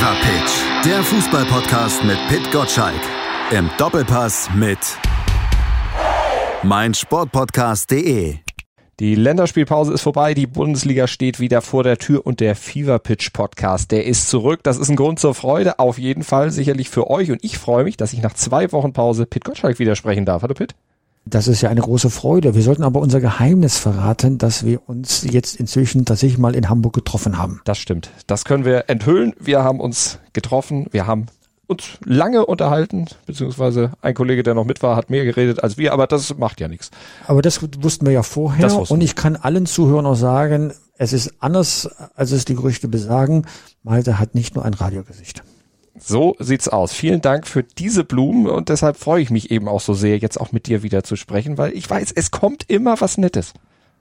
Fever Pitch, der Fußballpodcast mit Pit Gottschalk. Im Doppelpass mit meinsportpodcast.de. Die Länderspielpause ist vorbei, die Bundesliga steht wieder vor der Tür und der Fever Pitch Podcast, der ist zurück. Das ist ein Grund zur Freude, auf jeden Fall sicherlich für euch und ich freue mich, dass ich nach zwei Wochen Pause Pit Gottschalk widersprechen darf. Hallo Pit. Das ist ja eine große Freude. Wir sollten aber unser Geheimnis verraten, dass wir uns jetzt inzwischen tatsächlich mal in Hamburg getroffen haben. Das stimmt. Das können wir enthüllen. Wir haben uns getroffen. Wir haben uns lange unterhalten, beziehungsweise ein Kollege, der noch mit war, hat mehr geredet als wir, aber das macht ja nichts. Aber das wussten wir ja vorher und ich kann allen Zuhörern auch sagen, es ist anders, als es die Gerüchte besagen. Malte hat nicht nur ein Radiogesicht. So sieht's aus. Vielen Dank für diese Blumen und deshalb freue ich mich eben auch so sehr, jetzt auch mit dir wieder zu sprechen, weil ich weiß, es kommt immer was Nettes.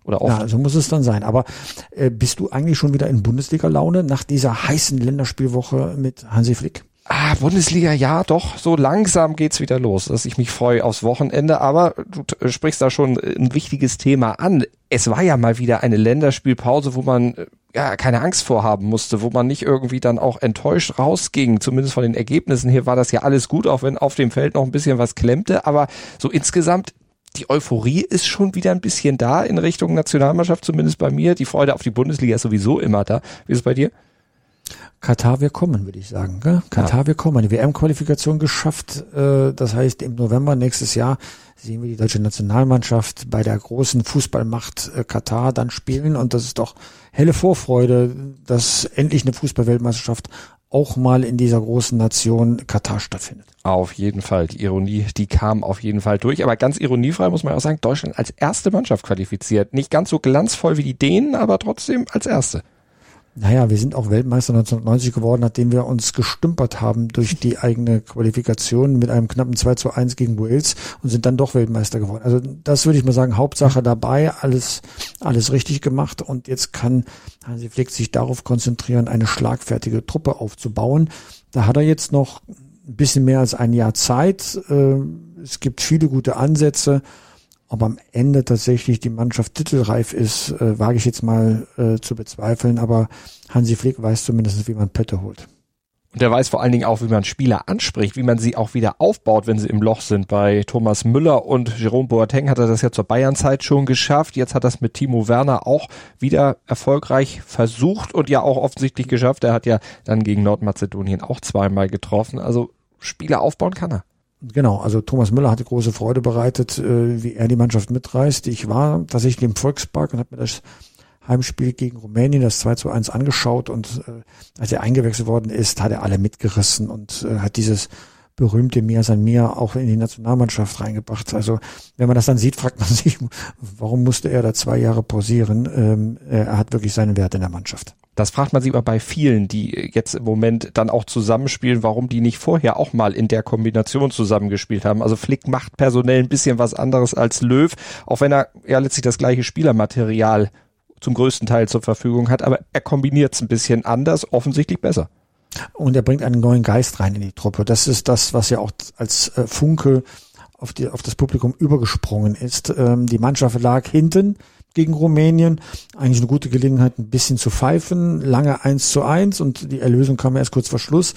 Oder oft. Ja, so muss es dann sein. Aber äh, bist du eigentlich schon wieder in Bundesliga-Laune nach dieser heißen Länderspielwoche mit Hansi Flick? Ah, Bundesliga, ja, doch, so langsam geht's wieder los, dass ich mich freue aufs Wochenende, aber du sprichst da schon ein wichtiges Thema an. Es war ja mal wieder eine Länderspielpause, wo man äh, ja keine Angst vorhaben musste, wo man nicht irgendwie dann auch enttäuscht rausging, zumindest von den Ergebnissen hier war das ja alles gut, auch wenn auf dem Feld noch ein bisschen was klemmte, aber so insgesamt die Euphorie ist schon wieder ein bisschen da in Richtung Nationalmannschaft, zumindest bei mir. Die Freude auf die Bundesliga ist sowieso immer da. Wie ist es bei dir? Katar, wir kommen, würde ich sagen. Gell? Katar, ja. wir kommen. Die WM-Qualifikation geschafft. Äh, das heißt, im November nächstes Jahr sehen wir die deutsche Nationalmannschaft bei der großen Fußballmacht äh, Katar dann spielen. Und das ist doch helle Vorfreude, dass endlich eine Fußballweltmeisterschaft auch mal in dieser großen Nation Katar stattfindet. Auf jeden Fall. Die Ironie, die kam auf jeden Fall durch. Aber ganz ironiefrei muss man auch sagen, Deutschland als erste Mannschaft qualifiziert. Nicht ganz so glanzvoll wie die Dänen, aber trotzdem als erste. Naja, wir sind auch Weltmeister 1990 geworden, nachdem wir uns gestümpert haben durch die eigene Qualifikation mit einem knappen 2 zu 1 gegen Wales und sind dann doch Weltmeister geworden. Also das würde ich mal sagen, Hauptsache dabei, alles, alles richtig gemacht und jetzt kann Hansi Flick sich darauf konzentrieren, eine schlagfertige Truppe aufzubauen. Da hat er jetzt noch ein bisschen mehr als ein Jahr Zeit. Äh, es gibt viele gute Ansätze. Ob am Ende tatsächlich die Mannschaft titelreif ist, äh, wage ich jetzt mal äh, zu bezweifeln, aber Hansi Flick weiß zumindest, wie man Pötte holt. Und er weiß vor allen Dingen auch, wie man Spieler anspricht, wie man sie auch wieder aufbaut, wenn sie im Loch sind. Bei Thomas Müller und Jerome Boateng hat er das ja zur Bayernzeit schon geschafft. Jetzt hat er es mit Timo Werner auch wieder erfolgreich versucht und ja auch offensichtlich geschafft. Er hat ja dann gegen Nordmazedonien auch zweimal getroffen. Also Spieler aufbauen kann er. Genau, also Thomas Müller hatte große Freude bereitet, äh, wie er die Mannschaft mitreißt. Ich war tatsächlich im Volkspark und habe mir das Heimspiel gegen Rumänien, das 2 zu 1 angeschaut und äh, als er eingewechselt worden ist, hat er alle mitgerissen und äh, hat dieses berühmte Mia San Mia auch in die Nationalmannschaft reingebracht. Also wenn man das dann sieht, fragt man sich, warum musste er da zwei Jahre pausieren? Ähm, er hat wirklich seinen Wert in der Mannschaft. Das fragt man sich aber bei vielen, die jetzt im Moment dann auch zusammenspielen, warum die nicht vorher auch mal in der Kombination zusammengespielt haben. Also Flick macht personell ein bisschen was anderes als Löw, auch wenn er ja letztlich das gleiche Spielermaterial zum größten Teil zur Verfügung hat, aber er kombiniert es ein bisschen anders, offensichtlich besser. Und er bringt einen neuen Geist rein in die Truppe. Das ist das, was ja auch als äh, Funke auf, die, auf das Publikum übergesprungen ist. Ähm, die Mannschaft lag hinten, gegen Rumänien. Eigentlich eine gute Gelegenheit, ein bisschen zu pfeifen. Lange eins zu eins und die Erlösung kam erst kurz vor Schluss.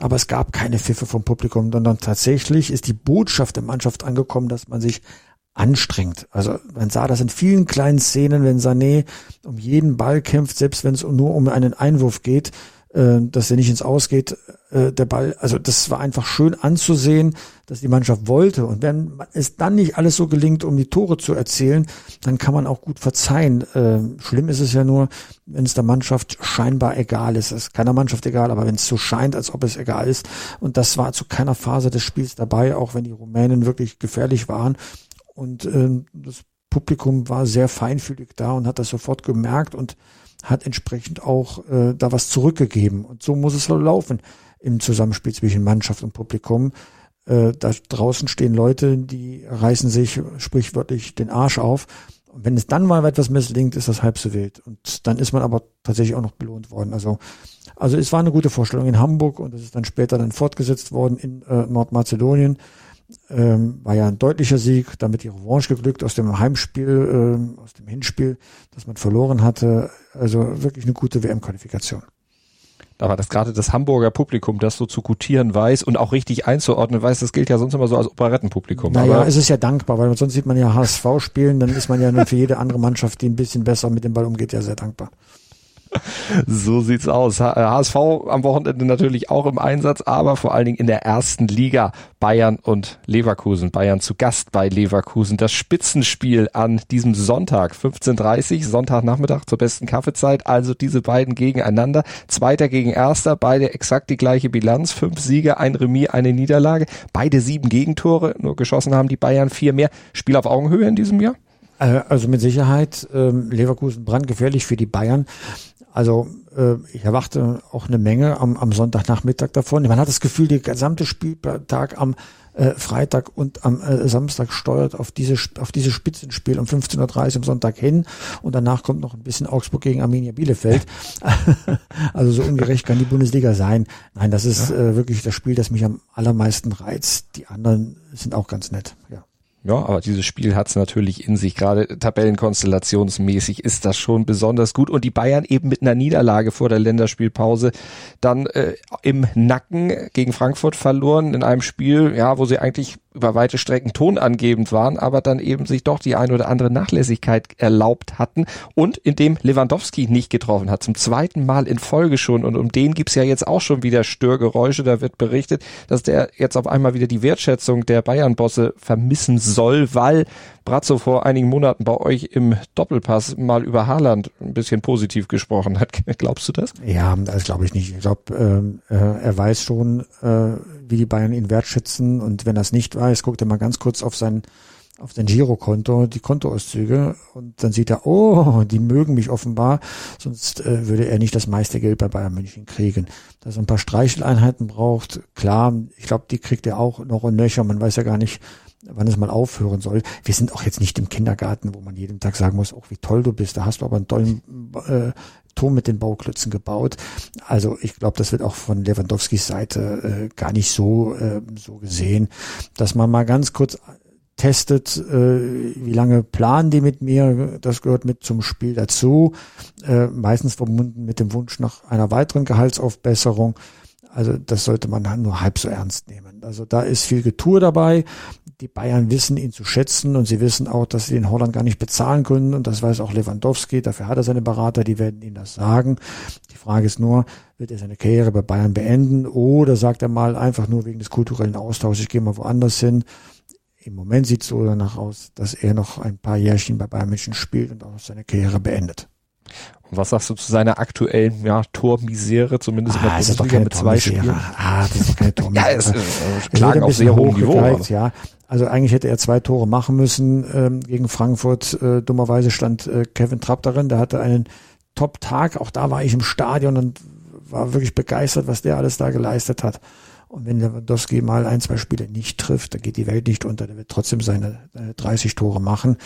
Aber es gab keine Pfiffe vom Publikum, sondern tatsächlich ist die Botschaft der Mannschaft angekommen, dass man sich anstrengt. Also man sah das in vielen kleinen Szenen, wenn Sané um jeden Ball kämpft, selbst wenn es nur um einen Einwurf geht, äh, dass er nicht ins Ausgeht, äh, der Ball. Also das war einfach schön anzusehen, dass die Mannschaft wollte. Und wenn es dann nicht alles so gelingt, um die Tore zu erzielen, dann kann man auch gut verzeihen. Äh, schlimm ist es ja nur, wenn es der Mannschaft scheinbar egal ist. Es ist keiner Mannschaft egal, aber wenn es so scheint, als ob es egal ist. Und das war zu keiner Phase des Spiels dabei, auch wenn die Rumänen wirklich gefährlich waren. Und äh, das Publikum war sehr feinfühlig da und hat das sofort gemerkt und hat entsprechend auch äh, da was zurückgegeben. Und so muss es laufen im Zusammenspiel zwischen Mannschaft und Publikum. Äh, da draußen stehen Leute, die reißen sich sprichwörtlich den Arsch auf. Und wenn es dann mal etwas misslingt, ist das halb so wild. Und dann ist man aber tatsächlich auch noch belohnt worden. Also, also es war eine gute Vorstellung in Hamburg und es ist dann später dann fortgesetzt worden in äh, Nordmazedonien. Ähm, war ja ein deutlicher Sieg, damit die Revanche geglückt aus dem Heimspiel, äh, aus dem Hinspiel, das man verloren hatte. Also wirklich eine gute WM-Qualifikation. Da war das gerade das Hamburger Publikum, das so zu gutieren weiß und auch richtig einzuordnen weiß. Das gilt ja sonst immer so als Operettenpublikum. Naja, Aber es ist ja dankbar, weil sonst sieht man ja HSV spielen, dann ist man ja nur für jede andere Mannschaft, die ein bisschen besser mit dem Ball umgeht, ja sehr dankbar. So sieht's aus. HSV äh, am Wochenende natürlich auch im Einsatz, aber vor allen Dingen in der ersten Liga. Bayern und Leverkusen. Bayern zu Gast bei Leverkusen. Das Spitzenspiel an diesem Sonntag, 15.30 Sonntagnachmittag zur besten Kaffeezeit. Also diese beiden gegeneinander. Zweiter gegen Erster. Beide exakt die gleiche Bilanz. Fünf Siege, ein Remis, eine Niederlage. Beide sieben Gegentore. Nur geschossen haben die Bayern vier mehr. Spiel auf Augenhöhe in diesem Jahr? Äh, also mit Sicherheit ähm, Leverkusen brandgefährlich für die Bayern. Also äh, ich erwarte auch eine Menge am, am Sonntagnachmittag davon. Man hat das Gefühl, der gesamte Spieltag am äh, Freitag und am äh, Samstag steuert auf diese auf dieses Spitzenspiel um 15.30 Uhr am Sonntag hin und danach kommt noch ein bisschen Augsburg gegen Arminia Bielefeld. also so ungerecht kann die Bundesliga sein. Nein, das ist äh, wirklich das Spiel, das mich am allermeisten reizt. Die anderen sind auch ganz nett. Ja. Ja, aber dieses Spiel hat es natürlich in sich. Gerade tabellenkonstellationsmäßig ist das schon besonders gut. Und die Bayern eben mit einer Niederlage vor der Länderspielpause dann äh, im Nacken gegen Frankfurt verloren in einem Spiel, ja, wo sie eigentlich über weite Strecken tonangebend waren, aber dann eben sich doch die ein oder andere Nachlässigkeit erlaubt hatten und in dem Lewandowski nicht getroffen hat, zum zweiten Mal in Folge schon und um den gibt's ja jetzt auch schon wieder Störgeräusche, da wird berichtet, dass der jetzt auf einmal wieder die Wertschätzung der Bayern-Bosse vermissen soll, weil Brazzo vor einigen Monaten bei euch im Doppelpass mal über Haaland ein bisschen positiv gesprochen hat. Glaubst du das? Ja, das glaube ich nicht. Ich glaube, ähm, äh, er weiß schon, äh, wie die Bayern ihn wertschätzen und wenn es nicht weiß, guckt er mal ganz kurz auf sein auf sein Girokonto die Kontoauszüge und dann sieht er, oh, die mögen mich offenbar, sonst äh, würde er nicht das meiste Geld bei Bayern München kriegen. Dass er ein paar Streicheleinheiten braucht, klar, ich glaube, die kriegt er auch noch und nöcher, man weiß ja gar nicht, wann es mal aufhören soll. Wir sind auch jetzt nicht im Kindergarten, wo man jeden Tag sagen muss, oh, wie toll du bist, da hast du aber einen tollen äh, Turm mit den Bauklötzen gebaut. Also ich glaube, das wird auch von Lewandowskis Seite äh, gar nicht so, äh, so gesehen, dass man mal ganz kurz testet, äh, wie lange planen die mit mir, das gehört mit zum Spiel dazu, äh, meistens verbunden mit dem Wunsch nach einer weiteren Gehaltsaufbesserung. Also das sollte man nur halb so ernst nehmen. Also da ist viel Getue dabei die Bayern wissen ihn zu schätzen und sie wissen auch, dass sie den Holland gar nicht bezahlen können und das weiß auch Lewandowski. Dafür hat er seine Berater, die werden ihm das sagen. Die Frage ist nur, wird er seine Karriere bei Bayern beenden oder sagt er mal einfach nur wegen des kulturellen Austauschs, ich gehe mal woanders hin. Im Moment sieht es so danach aus, dass er noch ein paar Jährchen bei Bayern München spielt und auch seine Karriere beendet. Und was sagst du zu seiner aktuellen ja, Tormisere, zumindest ah, in der Bundesliga mit zwei Spielen? Ah, das ist doch keine Tormisere. ja, es, äh, klagen auf sehr hohem Niveau. Ja, also eigentlich hätte er zwei Tore machen müssen ähm, gegen Frankfurt. Äh, dummerweise stand äh, Kevin Trapp darin. Der hatte einen Top-Tag. Auch da war ich im Stadion und war wirklich begeistert, was der alles da geleistet hat. Und wenn Lewandowski mal ein, zwei Spiele nicht trifft, dann geht die Welt nicht unter. Der wird trotzdem seine, seine 30 Tore machen.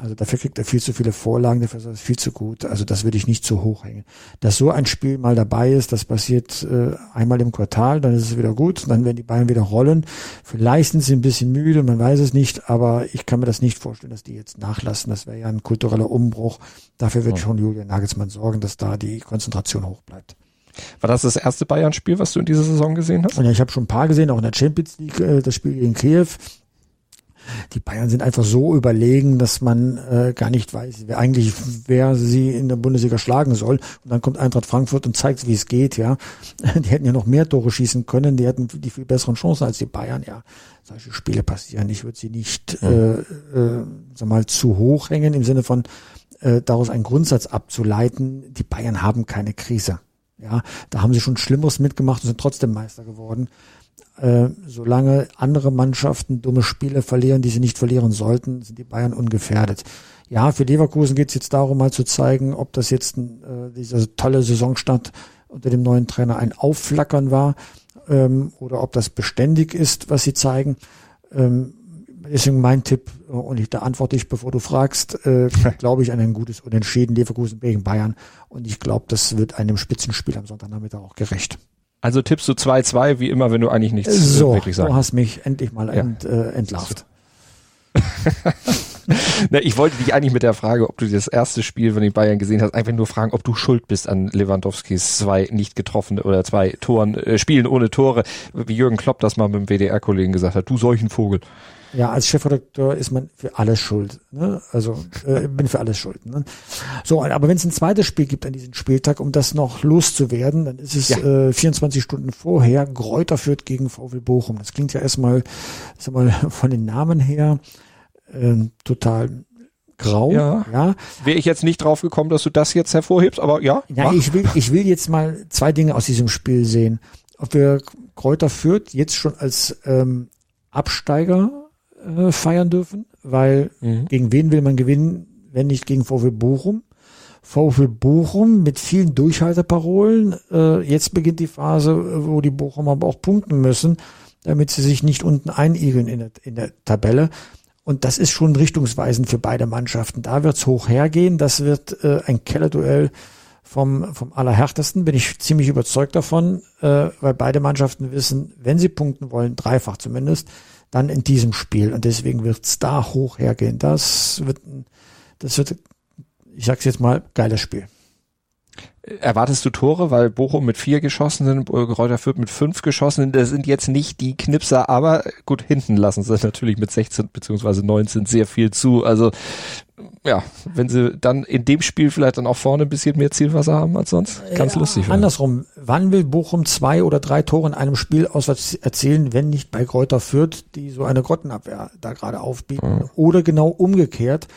Also dafür kriegt er viel zu viele Vorlagen, dafür ist er viel zu gut. Also das würde ich nicht zu hoch hängen. Dass so ein Spiel mal dabei ist, das passiert äh, einmal im Quartal, dann ist es wieder gut, dann werden die Bayern wieder rollen. Vielleicht sind sie ein bisschen müde, man weiß es nicht, aber ich kann mir das nicht vorstellen, dass die jetzt nachlassen. Das wäre ja ein kultureller Umbruch. Dafür wird schon Julian Nagelsmann sorgen, dass da die Konzentration hoch bleibt. War das das erste Bayern-Spiel, was du in dieser Saison gesehen hast? Ja, ich habe schon ein paar gesehen, auch in der Champions League, äh, das Spiel gegen Kiew. Die Bayern sind einfach so überlegen, dass man äh, gar nicht weiß, wer eigentlich wer sie in der Bundesliga schlagen soll. Und dann kommt Eintracht Frankfurt und zeigt, wie es geht. Ja, die hätten ja noch mehr Tore schießen können. Die hätten die viel besseren Chancen als die Bayern. Ja, solche Spiele passieren. Ich würde sie nicht, mhm. äh, äh, sag mal, zu hoch hängen im Sinne von äh, daraus einen Grundsatz abzuleiten. Die Bayern haben keine Krise. Ja, da haben sie schon Schlimmeres mitgemacht und sind trotzdem Meister geworden. Äh, solange andere Mannschaften dumme Spiele verlieren, die sie nicht verlieren sollten, sind die Bayern ungefährdet. Ja, für Leverkusen geht es jetzt darum, mal zu zeigen, ob das jetzt äh, dieser tolle Saisonstart unter dem neuen Trainer ein Aufflackern war ähm, oder ob das beständig ist, was sie zeigen. Ähm, deswegen mein Tipp, und ich, da antworte ich, bevor du fragst, äh, glaube ich an ein gutes Unentschieden Leverkusen gegen Bayern. Und ich glaube, das wird einem Spitzenspiel am Sonntagnachmittag auch gerecht. Also tippst du 2-2, wie immer, wenn du eigentlich nichts so, wirklich sagst. Du hast mich endlich mal ja. ent, äh, entlarvt. Na, ich wollte dich eigentlich mit der Frage, ob du das erste Spiel von den Bayern gesehen hast, einfach nur fragen, ob du schuld bist an Lewandowskis zwei nicht getroffene oder zwei Toren, äh, Spielen ohne Tore, wie Jürgen Klopp das mal mit dem WDR-Kollegen gesagt hat. Du solchen Vogel. Ja, als Chefredakteur ist man für alles schuld. Ne? Also äh, bin für alles schuld. Ne? So, aber wenn es ein zweites Spiel gibt an diesem Spieltag, um das noch loszuwerden, dann ist es ja. äh, 24 Stunden vorher Gräuter führt gegen VW Bochum. Das klingt ja erstmal, sag mal, von den Namen her äh, total grau. Ja. ja. Wäre ich jetzt nicht drauf gekommen, dass du das jetzt hervorhebst, aber ja. Ja, ich will, ich will jetzt mal zwei Dinge aus diesem Spiel sehen. Ob wir Kräuter führt jetzt schon als ähm, Absteiger äh, feiern dürfen, weil mhm. gegen wen will man gewinnen, wenn nicht gegen VfL Bochum? VfL Bochum mit vielen Durchhalteparolen. Äh, jetzt beginnt die Phase, wo die Bochum aber auch punkten müssen, damit sie sich nicht unten einigeln in der, in der Tabelle. Und das ist schon richtungsweisend für beide Mannschaften. Da wird's hoch hergehen. Das wird äh, ein Kellerduell vom, vom Allerhärtesten. Bin ich ziemlich überzeugt davon, äh, weil beide Mannschaften wissen, wenn sie punkten wollen, dreifach zumindest, dann in diesem Spiel. Und deswegen wird es da hoch hergehen. Das wird, das wird, ich sag's jetzt mal, geiles Spiel. Erwartest du Tore, weil Bochum mit vier geschossenen, Kräuter Fürth mit fünf geschossenen, das sind jetzt nicht die Knipser, aber gut, hinten lassen sie natürlich mit 16 beziehungsweise 19 sehr viel zu. Also ja, wenn sie dann in dem Spiel vielleicht dann auch vorne ein bisschen mehr Zielwasser haben als sonst, ganz ja, lustig. Andersrum, wann will Bochum zwei oder drei Tore in einem Spiel auswärts erzielen, wenn nicht bei Kräuter Fürth, die so eine Grottenabwehr da gerade aufbieten, ja. oder genau umgekehrt,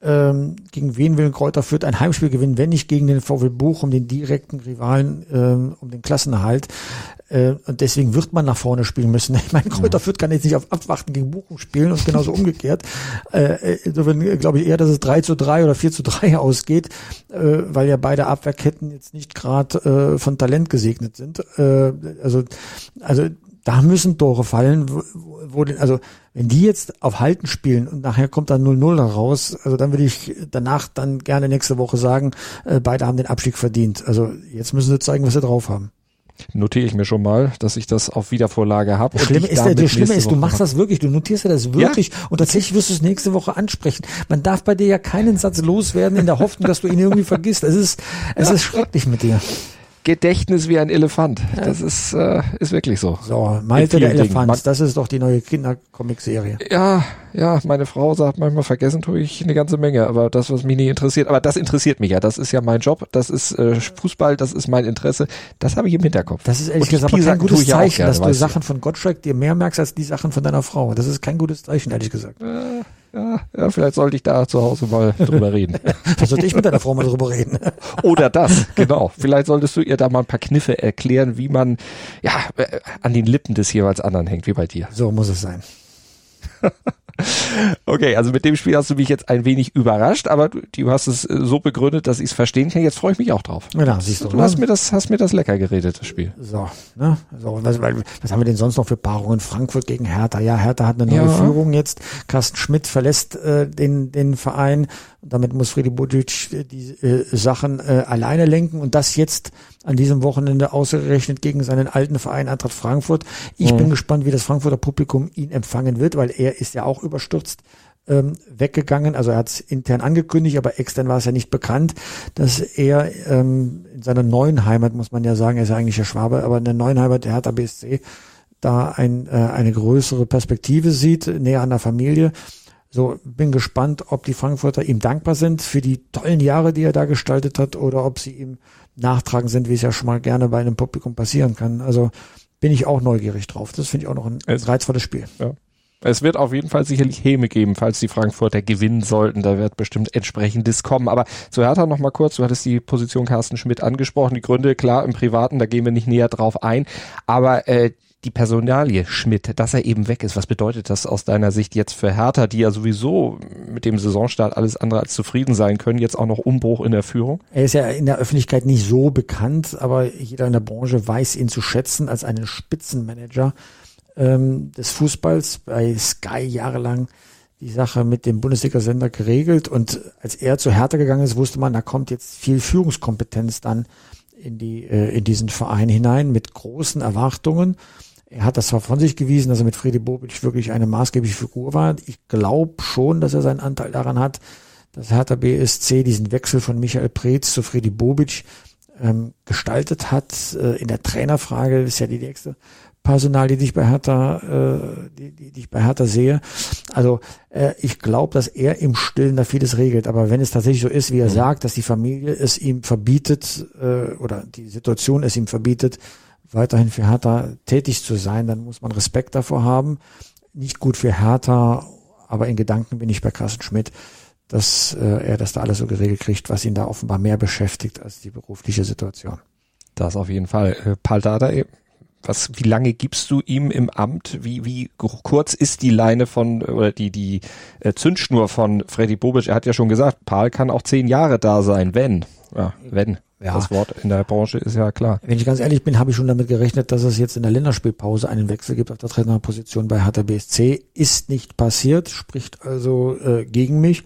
ähm, gegen wen will Kräuter Fürth ein Heimspiel gewinnen, wenn nicht gegen den VW Bochum, den direkten Rivalen ähm, um den Klassenerhalt. Äh, und deswegen wird man nach vorne spielen müssen. Ich meine, Kräuter Fürth kann jetzt nicht auf Abwarten gegen Bochum spielen und genauso umgekehrt. Äh, insofern glaube ich eher, dass es 3 zu 3 oder 4 zu 3 ausgeht, äh, weil ja beide Abwehrketten jetzt nicht gerade äh, von Talent gesegnet sind. Äh, also, also da müssen Tore fallen, wo, wo also wenn die jetzt auf Halten spielen und nachher kommt dann 0-0 raus, also dann würde ich danach dann gerne nächste Woche sagen, äh, beide haben den Abstieg verdient. Also jetzt müssen sie zeigen, was sie drauf haben. Notiere ich mir schon mal, dass ich das auf Wiedervorlage habe. Das Schlimme ist, das Schlimme ist, du machst das wirklich, du notierst dir das wirklich ja. und tatsächlich wirst du es nächste Woche ansprechen. Man darf bei dir ja keinen Satz loswerden in der Hoffnung, dass du ihn irgendwie vergisst. Es ist, es ja. ist schrecklich mit dir. Gedächtnis wie ein Elefant. Das ist, äh, ist wirklich so. So, Malte der Elefant, das ist doch die neue Kindercomic-Serie. Ja, ja, meine Frau sagt manchmal, vergessen tue ich eine ganze Menge, aber das, was mich nicht interessiert, aber das interessiert mich ja. Das ist ja mein Job, das ist äh, Fußball, das ist mein Interesse, das habe ich im Hinterkopf. Das ist ehrlich gesagt kein gutes Zeichen, gerne, dass du Sachen von Gottschalk dir mehr merkst als die Sachen von deiner Frau. Das ist kein gutes Zeichen, ehrlich gesagt. Äh, ja, ja, vielleicht sollte ich da zu Hause mal drüber reden. Vielleicht sollte ich mit deiner Frau mal drüber reden. Oder das, genau. Vielleicht solltest du ihr da mal ein paar Kniffe erklären, wie man ja äh, an den Lippen des jeweils anderen hängt, wie bei dir. So muss es sein. Okay, also mit dem Spiel hast du mich jetzt ein wenig überrascht, aber du, du hast es äh, so begründet, dass ich es verstehen kann. Jetzt freue ich mich auch drauf. Ja, siehst du. Du hast mir das, hast mir das lecker geredet, das Spiel. So, ne? So, was, was haben wir denn sonst noch für Paarungen? Frankfurt gegen Hertha. Ja, Hertha hat eine neue ja. Führung jetzt. Carsten Schmidt verlässt äh, den, den Verein. Damit muss Freddy Budic äh, die äh, Sachen äh, alleine lenken und das jetzt an diesem Wochenende ausgerechnet gegen seinen alten Verein Eintracht Frankfurt. Ich mhm. bin gespannt, wie das Frankfurter Publikum ihn empfangen wird, weil er ist ja auch überstürzt ähm, weggegangen. Also er hat es intern angekündigt, aber extern war es ja nicht bekannt, dass er ähm, in seiner neuen Heimat, muss man ja sagen, er ist ja eigentlich der Schwabe, aber in der neuen Heimat der Hertha BSC da ein, äh, eine größere Perspektive sieht, näher an der Familie. So, bin gespannt, ob die Frankfurter ihm dankbar sind für die tollen Jahre, die er da gestaltet hat, oder ob sie ihm nachtragen sind, wie es ja schon mal gerne bei einem Publikum passieren kann. Also bin ich auch neugierig drauf. Das finde ich auch noch ein es, reizvolles Spiel. Ja. Es wird auf jeden Fall sicherlich Häme geben, falls die Frankfurter gewinnen sollten. Da wird bestimmt entsprechendes kommen. Aber zu Hertha noch mal kurz. Du hattest die Position Carsten Schmidt angesprochen. Die Gründe, klar, im Privaten, da gehen wir nicht näher drauf ein. Aber äh, die Personalie Schmidt, dass er eben weg ist, was bedeutet das aus deiner Sicht jetzt für Hertha, die ja sowieso mit dem Saisonstart alles andere als zufrieden sein können, jetzt auch noch Umbruch in der Führung? Er ist ja in der Öffentlichkeit nicht so bekannt, aber jeder in der Branche weiß ihn zu schätzen als einen Spitzenmanager ähm, des Fußballs, bei Sky jahrelang die Sache mit dem Bundesliga-Sender geregelt und als er zu Hertha gegangen ist, wusste man, da kommt jetzt viel Führungskompetenz dann in die äh, in diesen Verein hinein mit großen Erwartungen. Er hat das zwar von sich gewiesen, dass er mit Freddy Bobic wirklich eine maßgebliche Figur war. Ich glaube schon, dass er seinen Anteil daran hat, dass Hertha BSC diesen Wechsel von Michael Preetz zu Freddy Bobic ähm, gestaltet hat. Äh, in der Trainerfrage ist ja die nächste Personal, die ich bei Hertha, äh, die, die, die ich bei Hertha sehe. Also äh, ich glaube, dass er im Stillen da vieles regelt. Aber wenn es tatsächlich so ist, wie er mhm. sagt, dass die Familie es ihm verbietet äh, oder die Situation es ihm verbietet, weiterhin für Hertha tätig zu sein, dann muss man Respekt davor haben. Nicht gut für Hertha, aber in Gedanken bin ich bei Carsten Schmidt, dass äh, er das da alles so geregelt kriegt, was ihn da offenbar mehr beschäftigt als die berufliche Situation. Das auf jeden Fall. Äh, Paul Dada, was, wie lange gibst du ihm im Amt? Wie, wie kurz ist die Leine von, oder die, die äh, Zündschnur von Freddy Bobic? Er hat ja schon gesagt, Paul kann auch zehn Jahre da sein, wenn. Ja, wenn. Ja. Das Wort in der Branche ist ja klar. Wenn ich ganz ehrlich bin, habe ich schon damit gerechnet, dass es jetzt in der Länderspielpause einen Wechsel gibt auf der Trainerposition bei Hertha BSC. Ist nicht passiert, spricht also äh, gegen mich.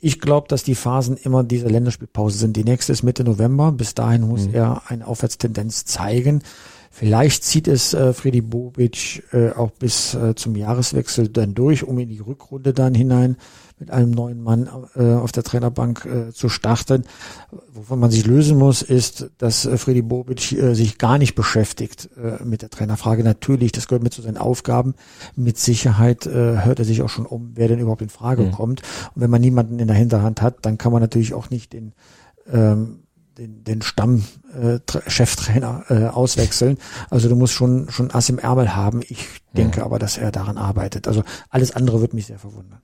Ich glaube, dass die Phasen immer diese Länderspielpause sind. Die nächste ist Mitte November. Bis dahin muss mhm. er eine Aufwärtstendenz zeigen. Vielleicht zieht es äh, Freddy Bobic äh, auch bis äh, zum Jahreswechsel dann durch, um in die Rückrunde dann hinein mit einem neuen Mann äh, auf der Trainerbank äh, zu starten. Wovon man sich lösen muss, ist, dass äh, Freddy Bobic äh, sich gar nicht beschäftigt äh, mit der Trainerfrage. Natürlich, das gehört mit zu seinen Aufgaben. Mit Sicherheit äh, hört er sich auch schon um, wer denn überhaupt in Frage mhm. kommt. Und wenn man niemanden in der Hinterhand hat, dann kann man natürlich auch nicht den ähm, den, den Stamm äh, äh, auswechseln. Also du musst schon schon Ass im Ärmel haben. Ich denke ja. aber, dass er daran arbeitet. Also alles andere wird mich sehr verwundern.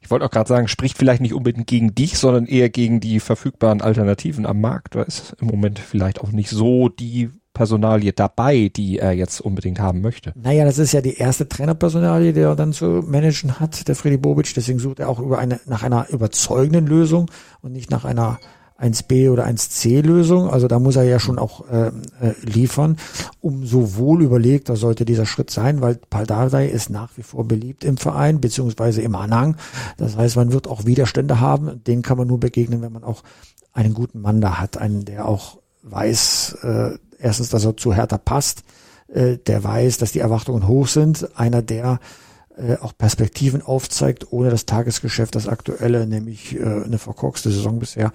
Ich wollte auch gerade sagen, spricht vielleicht nicht unbedingt gegen dich, sondern eher gegen die verfügbaren Alternativen am Markt. Da ist im Moment vielleicht auch nicht so die Personalie dabei, die er jetzt unbedingt haben möchte. Naja, das ist ja die erste Trainerpersonalie, die er dann zu managen hat, der Freddy Bobic. Deswegen sucht er auch über eine, nach einer überzeugenden Lösung und nicht nach einer 1b oder 1c Lösung. Also da muss er ja schon auch äh, äh, liefern. Umso wohl überlegter sollte dieser Schritt sein, weil Paldadei ist nach wie vor beliebt im Verein beziehungsweise im Anhang. Das heißt, man wird auch Widerstände haben. Den kann man nur begegnen, wenn man auch einen guten Mann da hat, einen, der auch weiß, äh, erstens, dass er zu Hertha passt, äh, der weiß, dass die Erwartungen hoch sind, einer, der äh, auch Perspektiven aufzeigt, ohne das Tagesgeschäft, das aktuelle, nämlich äh, eine verkorkste Saison bisher,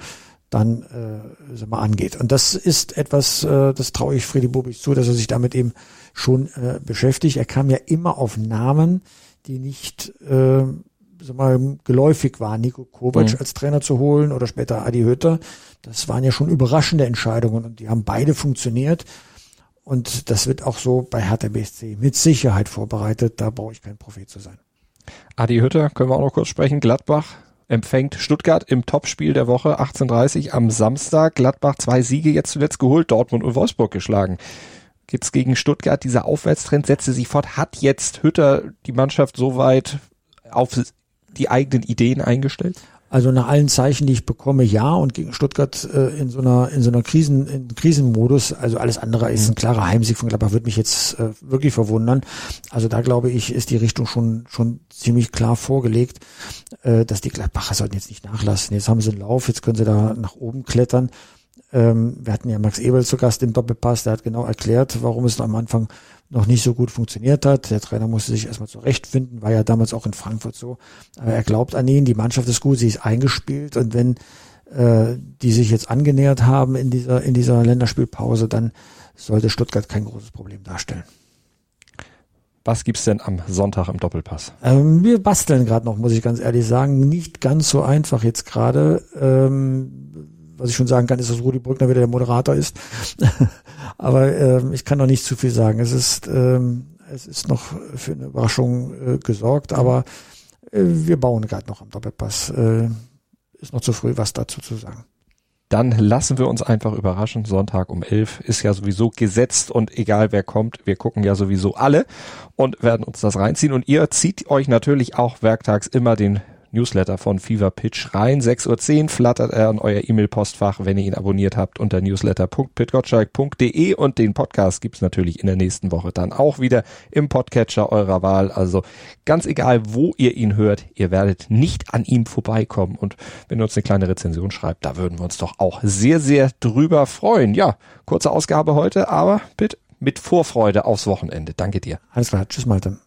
dann äh, mal, angeht. Und das ist etwas, äh, das traue ich Freddy Bobic zu, dass er sich damit eben schon äh, beschäftigt. Er kam ja immer auf Namen, die nicht äh, sag mal, geläufig waren, Nico Kovac mhm. als Trainer zu holen oder später Adi Hütter. Das waren ja schon überraschende Entscheidungen und die haben beide funktioniert. Und das wird auch so bei Hertha BSC mit Sicherheit vorbereitet. Da brauche ich kein Prophet zu sein. Adi Hütter, können wir auch noch kurz sprechen. Gladbach empfängt Stuttgart im Topspiel der Woche 18.30 am Samstag. Gladbach zwei Siege jetzt zuletzt geholt, Dortmund und Wolfsburg geschlagen. Jetzt gegen Stuttgart, dieser Aufwärtstrend setzte sich fort. Hat jetzt Hütter die Mannschaft soweit auf die eigenen Ideen eingestellt? Also nach allen Zeichen, die ich bekomme, ja. Und gegen Stuttgart äh, in so einer in so einer Krisen in Krisenmodus. Also alles andere ist ein klarer Heimsieg von Gladbach. Würde mich jetzt äh, wirklich verwundern. Also da glaube ich, ist die Richtung schon schon ziemlich klar vorgelegt, äh, dass die Gladbacher sollten jetzt nicht nachlassen. Jetzt haben sie einen Lauf, jetzt können sie da nach oben klettern. Ähm, wir hatten ja Max Ebel zu Gast im Doppelpass. Der hat genau erklärt, warum es am Anfang noch nicht so gut funktioniert hat. Der Trainer musste sich erstmal zurechtfinden, war ja damals auch in Frankfurt so. Aber er glaubt an ihn, die Mannschaft ist gut, sie ist eingespielt und wenn äh, die sich jetzt angenähert haben in dieser, in dieser Länderspielpause, dann sollte Stuttgart kein großes Problem darstellen. Was gibt's denn am Sonntag im Doppelpass? Ähm, wir basteln gerade noch, muss ich ganz ehrlich sagen. Nicht ganz so einfach jetzt gerade. Ähm, was ich schon sagen kann, ist, dass Rudi Brückner wieder der Moderator ist. Aber ähm, ich kann noch nicht zu viel sagen. Es ist, ähm, es ist noch für eine Überraschung äh, gesorgt, aber äh, wir bauen gerade noch am Doppelpass. Äh, ist noch zu früh, was dazu zu sagen. Dann lassen wir uns einfach überraschen. Sonntag um elf ist ja sowieso gesetzt und egal wer kommt, wir gucken ja sowieso alle und werden uns das reinziehen. Und ihr zieht euch natürlich auch werktags immer den Newsletter von Fever Pitch rein. 6.10 Uhr flattert er an euer E-Mail-Postfach, wenn ihr ihn abonniert habt unter newsletter.pitgottschalk.de und den Podcast gibt's natürlich in der nächsten Woche dann auch wieder im Podcatcher eurer Wahl. Also ganz egal, wo ihr ihn hört, ihr werdet nicht an ihm vorbeikommen. Und wenn ihr uns eine kleine Rezension schreibt, da würden wir uns doch auch sehr, sehr drüber freuen. Ja, kurze Ausgabe heute, aber bitte mit Vorfreude aufs Wochenende. Danke dir. Alles klar. Tschüss, Malte.